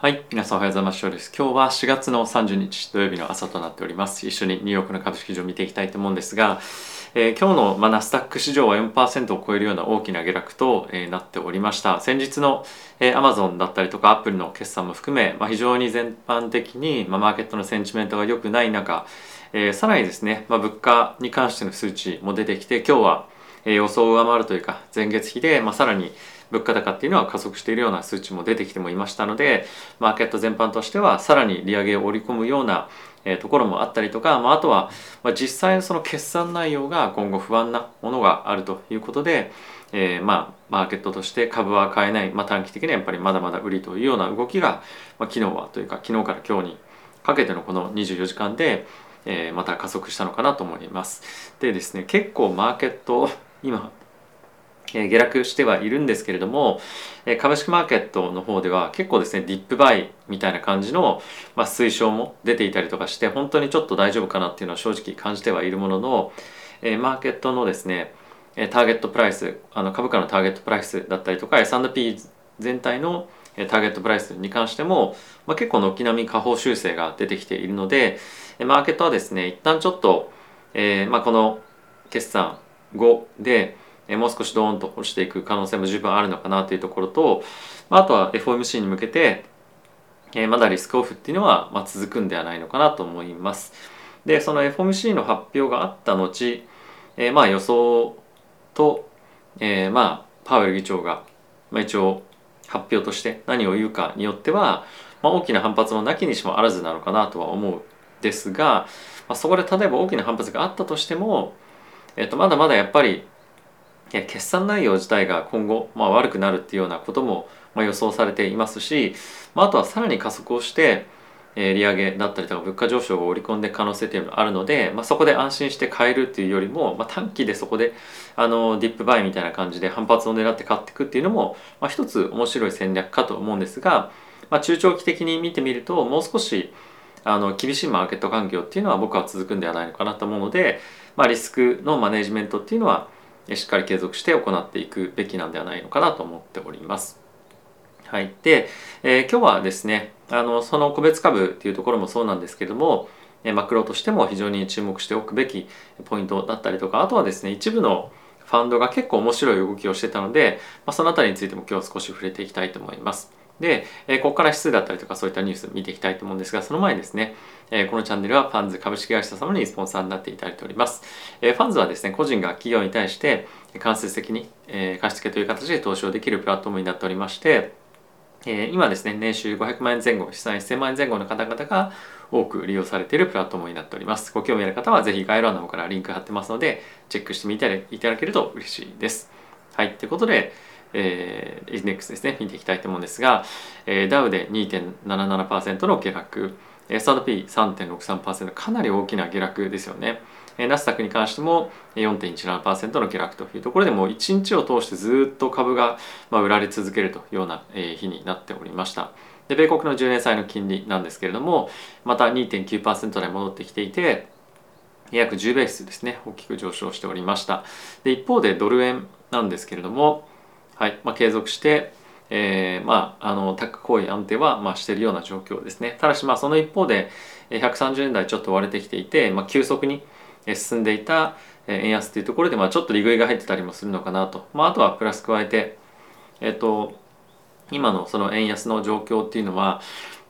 はい、皆さんおはようございます。翔です。今日は4月の30日土曜日の朝となっております。一緒にニューヨークの株式市場を見ていきたいと思うんですが、えー今日の、まあ、ナスダック市場は4%を超えるような大きな下落と、えーなっておりました。先日の、えー、Amazon だったりとか Apple の決算も含め、まあ、非常に全般的に、まあ、マーケットのセンチメントが良くない中、えーさらにですね、まあ、物価に関しての数値も出てきて、今日は、えー予想を上回るというか前月比で、まあ、さらに物価高っていうのは加速しているような数値も出てきてもいましたのでマーケット全般としてはさらに利上げを織り込むような、ところもあったりとか、まあ、あとは、実際のその決算内容が今後不安なものがあるということで、えーまあマーケットとして株は買えない、まあ、短期的にはやっぱりまだまだ売りというような動きが、まあ、昨日はというか昨日から今日にかけてのこの24時間で、えまた加速したのかなと思います。でですね結構マーケット今下落してはいるんですけれども、株式マーケットの方では結構ですねディップバイみたいな感じの、まあ、推奨も出ていたりとかして本当にちょっと大丈夫かなっていうのは正直感じてはいるものの、マーケットのですねターゲットプライスあの株価のターゲットプライスだったりとか S&P 全体のターゲットプライスに関しても、まあ、結構軒並み下方修正が出てきているのでマーケットはですね一旦ちょっと、えーまあ、この決算後でえもう少しドーンと落ちていく可能性も十分あるのかなというところと、まあ、あとは FOMC に向けて、えまだリスクオフっていうのは、まあ、続くんではないのかなと思います。でその FOMC の発表があった後、えまあ予想と、えまあパウエル議長が、まあ、一応発表として何を言うかによっては、まあ、大きな反発もなきにしもあらずなのかなとは思うですが、まあ、そこで例えば大きな反発があったとしても、えっとまだまだやっぱり決算内容自体が今後、まあ、悪くなるっていうようなことも、まあ、予想されていますし、まあ、あとはさらに加速をして、えー利上げだったりとか物価上昇を織り込んで可能性というのがあるので、まあ、そこで安心して買えるっていうよりも、まあ、短期でそこであのディップバイみたいな感じで反発を狙って買っていくっていうのも、まあ、一つ面白い戦略かと思うんですが、まあ、中長期的に見てみるともう少しあの厳しいマーケット環境っていうのは僕は続くんではないのかなと思うので、まあ、リスクのマネジメントっていうのはしっかり継続して行っていくべきなんではないのかなと思っております。はい、で、えー今日はですねあのその個別株っていうところもそうなんですけども、えマクロとしても非常に注目しておくべきポイントだったりとかあとはですね一部のファンドが結構面白い動きをしてたので、まあ、その辺りについても今日少し触れていきたいと思います。で、えーここから指数だったりとかそういったニュース見ていきたいと思うんですがその前ですね、えーこのチャンネルはファンズ株式会社様にスポンサーになっていただいております。えーファンズはですね個人が企業に対して間接的に、えー貸付という形で投資をできるプラットフォームになっておりましてえー今ですね年収500万円前後資産1000万円前後の方々が多く利用されているプラットフォームになっておりますご興味ある方はぜひ概要欄の方からリンク貼ってますのでチェックしてみていただけると嬉しいですはいということでえー、インデックスですね。見ていきたいと思うんですが、えーダウで2.77%の下落。S&P3.63% かなり大きな下落ですよね。ナスダックに関しても4.17%の下落というところでもう1日を通してずっと株が売られ続けるというような日になっておりました。で米国の10年債の金利なんですけれどもまた2.9%台戻ってきていて約10ベースですね。大きく上昇しておりました。で一方でドル円なんですけれども、はい。まあ、継続して、えーまあ、あの高行為安定は、まあ、しているような状況ですね。ただしまあその一方で130円台ちょっと割れてきていて、まあ、急速に進んでいた円安というところで、まあ、ちょっと利食いが入ってたりもするのかなと、まあ、あとはプラス加えてえっ、と今のその円安の状況っていうのは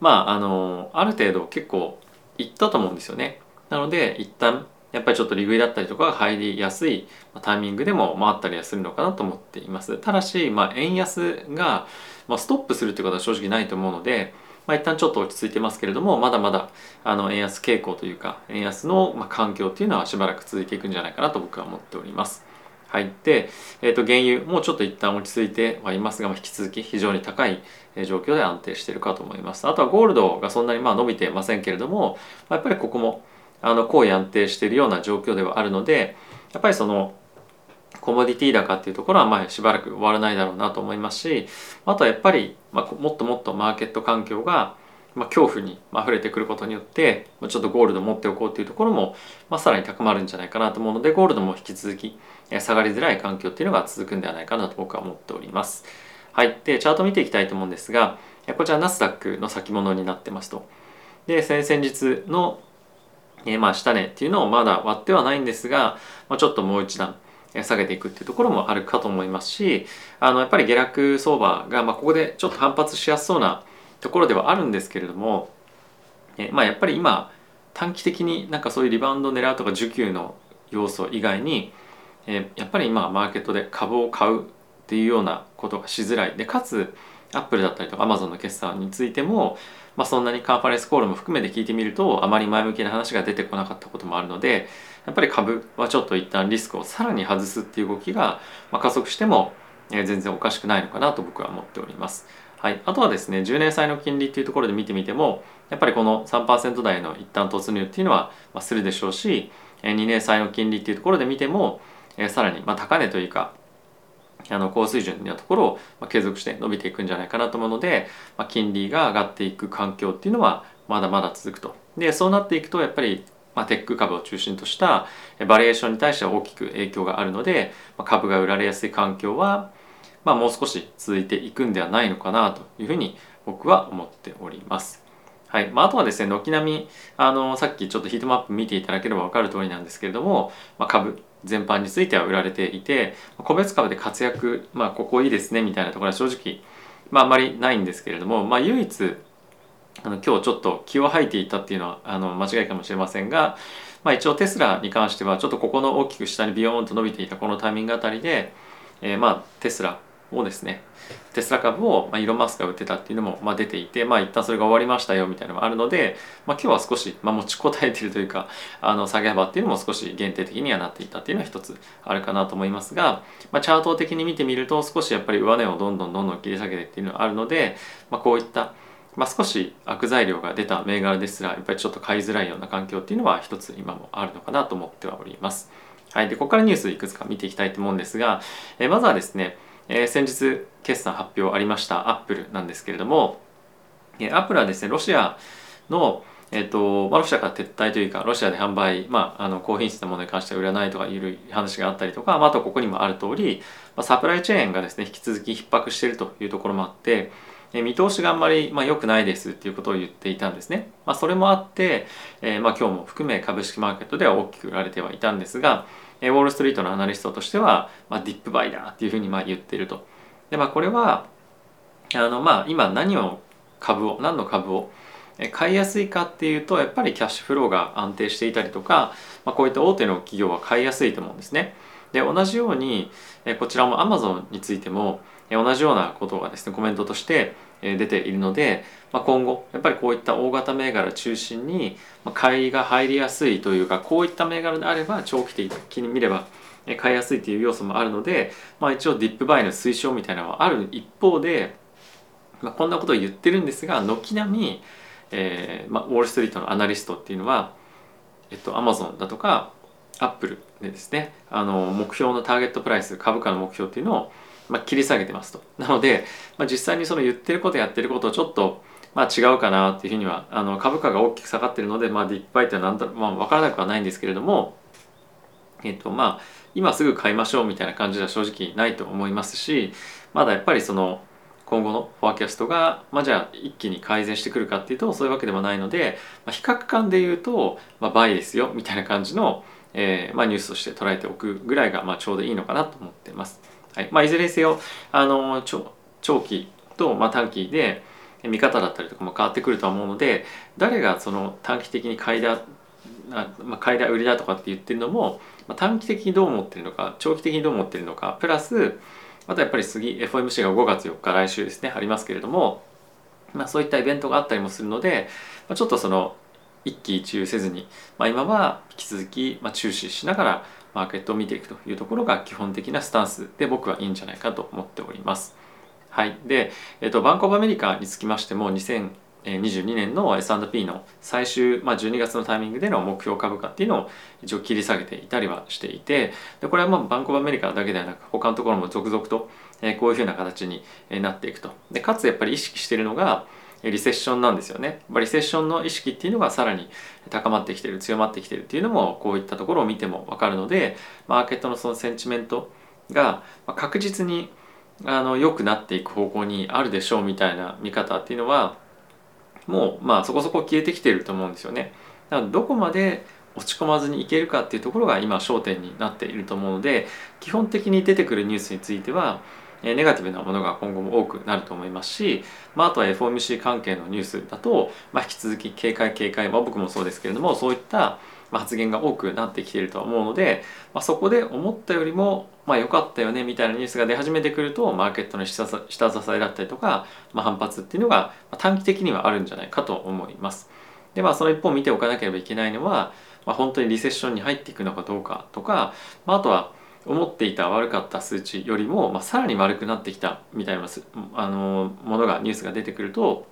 まああのある程度結構いったと思うんですよね。なので一旦やっぱりちょっと利食いだったりとかが入りやすいタイミングでも回ったりはするのかなと思っています。ただし、まあ、円安が、ま、ストップするってことは正直ないと思うので、まあ、一旦ちょっと落ち着いてますけれどもまだまだあの円安傾向というか円安のま環境っていうのはしばらく続いていくんじゃないかなと僕は思っております。はい、で、えー、と原油もうちょっと一旦落ち着いてはいますが、引き続き非常に高い状況で安定しているかと思います。あとはゴールドがそんなにまあ伸びてませんけれども、まやっぱりここもあの高位安定しているような状況ではあるのでやっぱりそのコモディティ高っていうところはまあしばらく終わらないだろうなと思いますしあとはやっぱりまあもっともっとマーケット環境がまあ恐怖に溢れてくることによってちょっとゴールド持っておこうというところもまあさらに高まるんじゃないかなと思うのでゴールドも引き続き下がりづらい環境っていうのが続くんではないかなと僕は思っております。はい、でチャート見ていきたいと思うんですがこちらナスダックの先物になってますと。で先々日の、えー、まあ下値っていうのをまだ割ってはないんですが、まあ、ちょっともう一段下げていくっていうところもあるかと思いますしあのやっぱり下落相場が、まあ、ここでちょっと反発しやすそうなところではあるんですけれども、え、まあやっぱり今短期的になんかそういうリバウンドを狙うとか需給の要素以外に、え、やっぱり今マーケットで株を買うっていうようなことがしづらい。でかつアップルだったりとかアマゾンの決算についても、まあ、そんなにカンファレスコールも含めて聞いてみるとあまり前向きな話が出てこなかったこともあるのでやっぱり株はちょっと一旦リスクをさらに外すっていう動きが、まあ、加速しても、全然おかしくないのかなと僕は思っております。はい、あとはですね10年債の金利っていうところで見てみてもやっぱりこの3%台の一旦突入っていうのは、するでしょうし2年債の金利っていうところで見ても、さらに、まあ、高値というかあの高水準のところを、ま、継続して伸びていくんじゃないかなと思うので、ま、金利が上がっていく環境っていうのはまだまだ続くと。でそうなっていくとやっぱりまあ、テック株を中心としたバリエーションに対しては大きく影響があるので、まあ、株が売られやすい環境は、まあ、もう少し続いていくんではないのかなというふうに僕は思っております。はいまあ、とはですね軒並みあのさっきちょっとヒートマップ見ていただければ分かる通りなんですけれども、ま、株全般については売られていて個別株で活躍、まあ、ここいいですねみたいなところは正直、まあ、あんまりないんですけれども、まあ、唯一あの今日ちょっと気を吐いていたっていうのはあの間違いかもしれませんが、まあ、一応テスラに関してはちょっとここの大きく下にビヨーンと伸びていたこのタイミングあたりで、えー、まあテスラをですねテスラ株を、まあ、イロン・マスクが売ってたっていうのも、まあ、出ていて、まあ、一旦それが終わりましたよみたいなのがあるので、まあ、今日は少し、まあ、持ちこたえているというかあの下げ幅っていうのも少し限定的にはなっていたっていうのは一つあるかなと思いますが、まあ、チャート的に見てみると少しやっぱり上値をどんどんどんどん切り下げてっていうのがあるので、まあ、こういったまあ、少し悪材料が出た銘柄ですらやっぱりちょっと買いづらいような環境っていうのは一つ今もあるのかなと思ってはおります。はい、でここからニュースいくつか見ていきたいと思うんですが、えまずはですねえー、先日決算発表ありましたアップルなんですけれども、えー、アップルはですねロシアのえーとまあ、ロシアから撤退というかロシアで販売、まあ、あの高品質なものに関しては売らないとかいう話があったりとか、まあ、あとここにもある通り、まあ、サプライチェーンがですね引き続き逼迫しているというところもあって、え、見通しがあんまり、まあ、良くないですっていうことを言っていたんですね、まあ、それもあって、えーまあ、今日も含め株式マーケットでは大きく売られてはいたんですがウォール・ストリートのアナリストとしては、まあ、ディップバイだっていうふうにまあ言っていると。でまあこれはあのまあ今何を株を何の株を買いやすいかっていうとやっぱりキャッシュフローが安定していたりとか、まあ、こういった大手の企業は買いやすいと思うんですね。で同じようにこちらも Amazon についても同じようなことがですねコメントとして出ているので、まあ、今後やっぱりこういった大型銘柄中心に買いが入りやすいというかこういった銘柄であれば長期的に見れば買いやすいという要素もあるので、まあ、一応ディップバイの推奨みたいなのはある一方で、まあ、こんなことを言ってるんですが軒並み、えーまあ、ウォール・ストリートのアナリストっていうのは、えっと、アマゾンだとかアップルでですねあの目標のターゲットプライス株価の目標っていうのを、まあ、切り下げてますと。なので、まあ、実際にその言ってることやってることちょっとまあ違うかなっていうふうにはあの株価が大きく下がってるので、まあ、 dip buy ってなんだろう、まあ、分からなくはないんですけれどもえっとまあ今すぐ買いましょうみたいな感じでは正直ないと思いますしまだやっぱりその今後の forecast が、まあ、じゃあ一気に改善してくるかっていうとそういうわけでもないので、まあ、比較感で言うと、まあ、 buy ですよみたいな感じの、えーまあ、ニュースとして捉えておくぐらいが、まあ、ちょうどいいのかなと思ってます。はいまあ、いずれにせよあの長期と、まあ、短期で見方だったりとかも変わってくるとは思うので誰がその短期的に買いだあまあ、買いだ売りだとかって言ってるのも、まあ、短期的にどう思ってるのか長期的にどう思ってるのかプラスまたやっぱり次 FOMC が5月4日来週ですねありますけれども、まあ、そういったイベントがあったりもするので、まあ、ちょっとその一喜一憂せずに、まあ、今は引き続き、まあ、注視しながらマーケットを見ていくというところが基本的なスタンスで僕はいいんじゃないかと思っております。はい、で、えっと、バンコブアメリカにつきましても2000 22年の S&P の最終、まあ、12月のタイミングでの目標株価っていうのを一応切り下げていたりはしていてでこれはまあバンコブアメリカだけではなく他のところも続々とこういうふうな形になっていくとでかつやっぱり意識しているのがリセッションなんですよねリセッションの意識っていうのがさらに高まってきてる強まってきてるっていうのもこういったところを見ても分かるのでマーケットのそのセンチメントが確実にあの良くなっていく方向にあるでしょうみたいな見方っていうのはもうまあそこそこ消えてきてると思うんですよね。だからどこまで落ち込まずにいけるかっていうところが今焦点になっていると思うので基本的に出てくるニュースについてはえネガティブなものが今後も多くなると思いますし、まあ、あとは FOMC 関係のニュースだと、まあ、引き続き警戒警戒、まあ、僕もそうですけれどもそういった発言が多くなってきているとは思うので、まあ、そこで思ったよりもまあ良かったよねみたいなニュースが出始めてくるとマーケットの下支えだったりとか、まあ、反発っていうのが短期的にはあるんじゃないかと思います。でまあその一方見ておかなければいけないのは、まあ、本当にリセッションに入っていくのかどうかとか、まあ、あとは思っていた悪かった数値よりも、まあ、さらに悪くなってきたみたいなあのものがニュースが出てくると、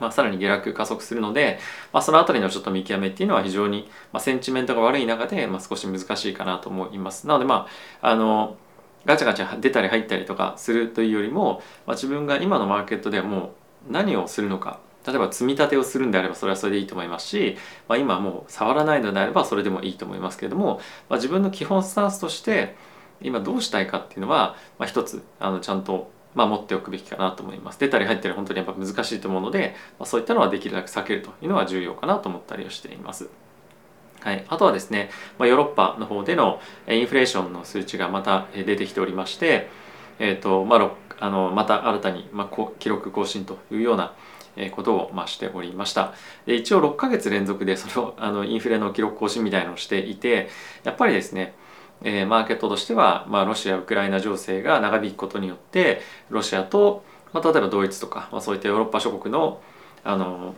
まあ、さらに下落加速するので、まあ、その辺りのちょっと見極めっていうのは非常に、まあ、センチメントが悪い中で、まあ、少し難しいかなと思います。なのでまああのガチャガチャ出たり入ったりとかするというよりも、まあ、自分が今のマーケットではもう何をするのか例えば積み立てをするんであればそれはそれでいいと思いますし、まあ、今もう触らないのであればそれでもいいと思いますけれども、まあ、自分の基本スタンスとして今どうしたいかっていうのは、まあ、一つあのちゃんとまあ、持っておくべきかなと思います出たり入ったり本当にやっぱ難しいと思うので、まあ、そういったのはできるだけ避けるというのは重要かなと思ったりをしています。はい、あとはですね、まあ、ヨーロッパの方でのインフレーションの数値がまた出てきておりまして、えーとまあ、あのまた新たに、まあ、記録更新というようなことをましておりましたで一応6ヶ月連続でそのあのインフレの記録更新みたいのをしていてやっぱりですねえ、マーケットとしては、まあ、ロシア・ウクライナ情勢が長引くことによってロシアと、まあ、例えばドイツとか、まあ、そういったヨーロッパ諸国のあの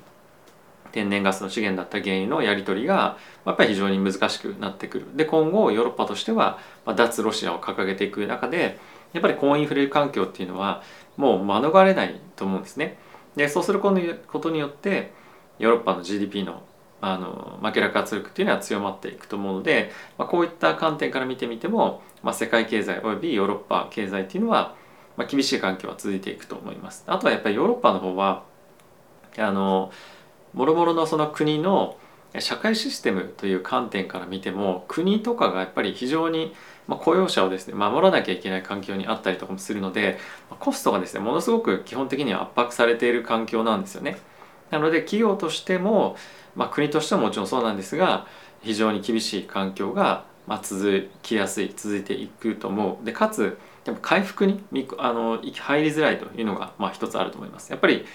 天然ガスの資源だった原油のやり取りがやっぱり非常に難しくなってくるで今後ヨーロッパとしては、まあ、脱ロシアを掲げていく中でやっぱり高インフレ環境っていうのはもう免れないと思うんですね。でそうすることによってヨーロッパの GDP のあの負け落圧力っていうのは強まっていくと思うので、まあ、こういった観点から見てみても、まあ、世界経済およびヨーロッパ経済っていうのは、まあ、厳しい環境は続いていくと思います。あとはやっぱりヨーロッパの方はあのもろもろのその国の社会システムという観点から見ても国とかがやっぱり非常にまあ雇用者をですね守らなきゃいけない環境にあったりとかもするのでコストがですねものすごく基本的には圧迫されている環境なんですよね。なので企業としてもまあ、国としてももちろんそうなんですが非常に厳しい環境が、まあ、続きやすい続いていくと思う。でかつやっぱ回復にあの入りづらいというのが、まあ、一つあると思います。やっぱり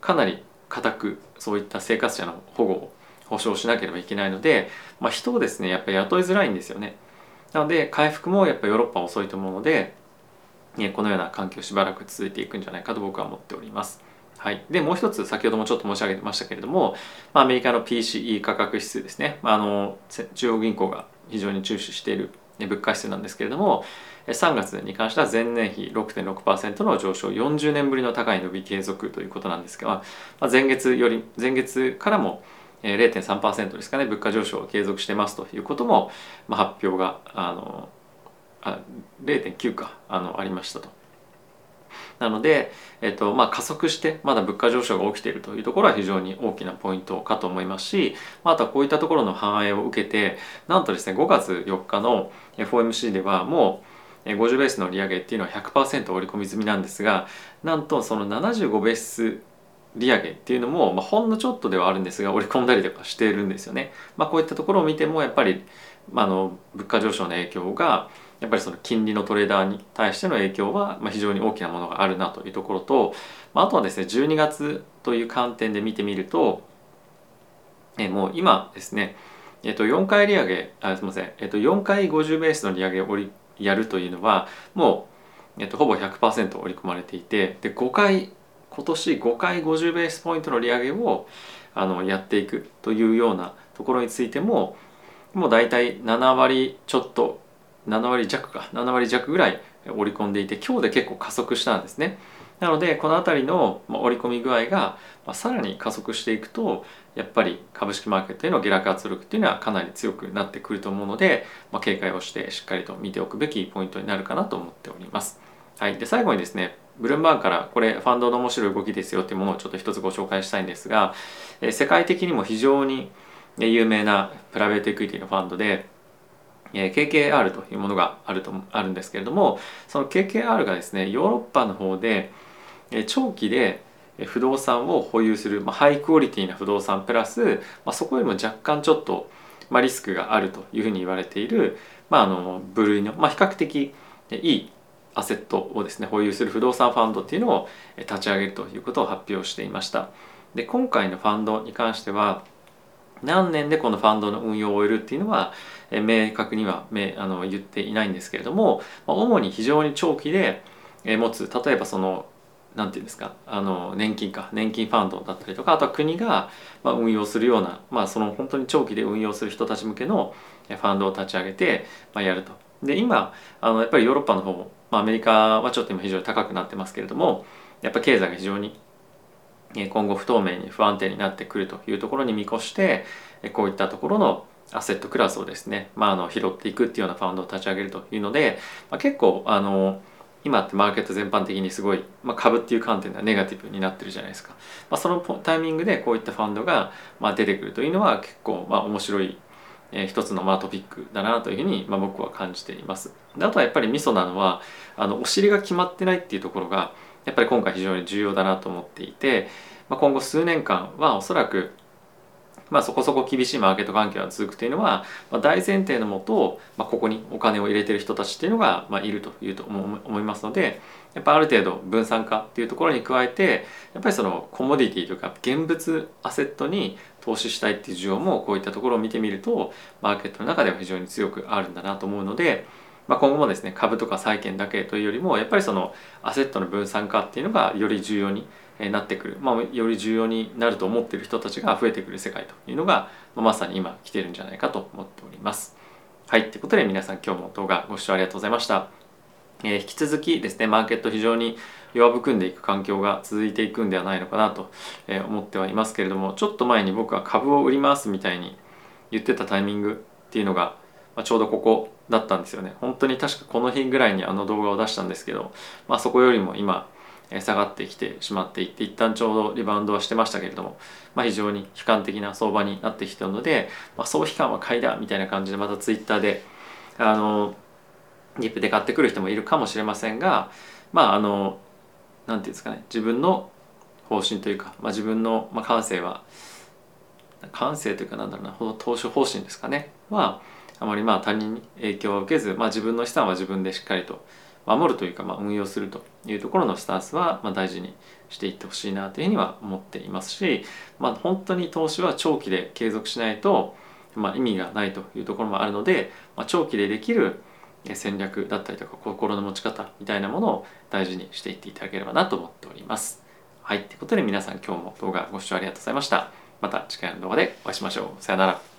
かなり固くそういった生活者の保護を保障しなければいけないので、まあ、人をですねやっぱり雇いづらいんですよね。なので回復もやっぱヨーロッパは遅いと思うのでこのような環境しばらく続いていくんじゃないかと僕は思っております。はい、でもう一つ先ほどもちょっと申し上げましたけれども、ま、アメリカの PCE 価格指数ですね、まあ、あの中央銀行が非常に注視している物価指数なんですけれども3月に関しては前年比6.6%の上昇40年ぶりの高い伸び継続ということなんですが、まあ、前月より前月からも0.3%ですかね物価上昇を継続してますということも、まあ、発表があのあ0.9かあのありましたと。なので、えっとまあ、加速してまだ物価上昇が起きているというところは非常に大きなポイントかと思いますしまあとはこういったところの反映を受けてなんとですね5月4日の FOMC ではもう50ベースの利上げっていうのは100%織り込み済みなんですがなんとその75ベース利上げっていうのも、まあ、ほんのちょっとではあるんですが織り込んだりとかしているんですよね。まあ、こういったところを見てもやっぱり、まあ、の物価上昇の影響がやっぱりその金利のトレーダーに対しての影響は非常に大きなものがあるなというところとまあとはですね12月という観点で見てみるとえもう今ですねえっと4回利上げあすみませんえっと4回50ベースの利上げをやるというのはもうえっとほぼ100%織り込まれていてで5回今年5回50ベースポイントの利上げをあのやっていくというようなところについてももう大体7割ちょっと7割弱か7割弱ぐらい織り込んでいて今日で結構加速したんですねなのでこの辺りの織り込み具合がさらに加速していくとやっぱり株式マーケットへの下落圧力っていうのはかなり強くなってくると思うので、まあ、警戒をしてしっかりと見ておくべきポイントになるかなと思っております。はい、で最後にですねブルームバーグからこれファンドの面白い動きですよっていうものをちょっと一つご紹介したいんですがえ世界的にも非常に有名なプライベートエクイティのファンドでえ KKR というものがあるとあるんですけれどもその KKR がですねヨーロッパの方でえ長期で不動産を保有する、まあ、ハイクオリティな不動産プラス、まあ、そこよりも若干ちょっと、まあ、リスクがあるというふうに言われている、まあ、あの部類の、まあ、比較的いいアセットをですね保有する不動産ファンドっていうのを立ち上げるということを発表していましたで今回のファンドに関しては何年でこのファンドの運用を終えるっていうのは明確にはあの言っていないんですけれども主に非常に長期で持つ例えばその何て言うんですかあの年金か年金ファンドだったりとかあとは国が運用するような、まあ、その本当に長期で運用する人たち向けのファンドを立ち上げて、やると。で今あのやっぱりヨーロッパの方、まあ、アメリカはちょっと今非常に高くなってますけれどもやっぱ経済が非常に今後不透明に不安定になってくるというところに見越してこういったところのアセットクラスをですね、まあ、あの拾っていくっていうようなファンドを立ち上げるというので、まあ、結構あの今ってマーケット全般的にすごい、まあ、株っていう観点ではネガティブになってるじゃないですか、まあ、そのタイミングでこういったファンドが、まあ、出てくるというのは結構、まあ、面白い、えー、一つの、まあ、トピックだなというふうに、まあ、僕は感じています。であとはやっぱりミソなのはあのお尻が決まってないっていうところがやっぱり今回非常に重要だなと思っていて、まあ、今後数年間はおそらくまあ、そこそこ厳しいマーケット環境が続くというのは、まあ、大前提のもと、まあ、ここにお金を入れてる人たちっていうのが、まあ、いるというと思いますのでやっぱある程度分散化っていうところに加えてやっぱりそのコモディティというか現物アセットに投資したいっていう需要もこういったところを見てみるとマーケットの中では非常に強くあるんだなと思うので、まあ、今後もですね株とか債券だけというよりもやっぱりそのアセットの分散化っていうのがより重要になってくる、まあ、より重要になると思ってる人たちが増えてくる世界というのが、まあ、まさに今来てるんじゃないかと思っております。はい、ということで皆さん今日も動画ご視聴ありがとうございました。えー、引き続きですねマーケット非常に弱含んでいく環境が続いていくんではないのかなと思ってはいますけれどもちょっと前に僕は株を売りますみたいに言ってたタイミングっていうのが、まあ、ちょうどここだったんですよね。本当に確かこの日ぐらいにあの動画を出したんですけど、まあ、そこよりも今下がってきてしまっていって一旦ちょうどリバウンドはしてましたけれども、まあ、非常に悲観的な相場になってきているので、まあ、総悲観は買いだみたいな感じでまたツイッターであのディップで買ってくる人もいるかもしれませんがまああの何て言うんですかね自分の方針というか、まあ、自分の、まあ、感性は感性というかなんだろうな投資方針ですかねはあまりまあ他人に影響を受けず、まあ、自分の資産は自分でしっかりと守るというか、まあ、運用するというところのスタンスは、まあ、大事にしていってほしいなというふうには思っていますし、まあ、本当に投資は長期で継続しないと、まあ、意味がないというところもあるので、まあ、長期でできる戦略だったりとか心の持ち方みたいなものを大事にしていっていただければなと思っております。はい。ということで皆さん今日も動画ご視聴ありがとうございました。また次回の動画でお会いしましょう。さよなら。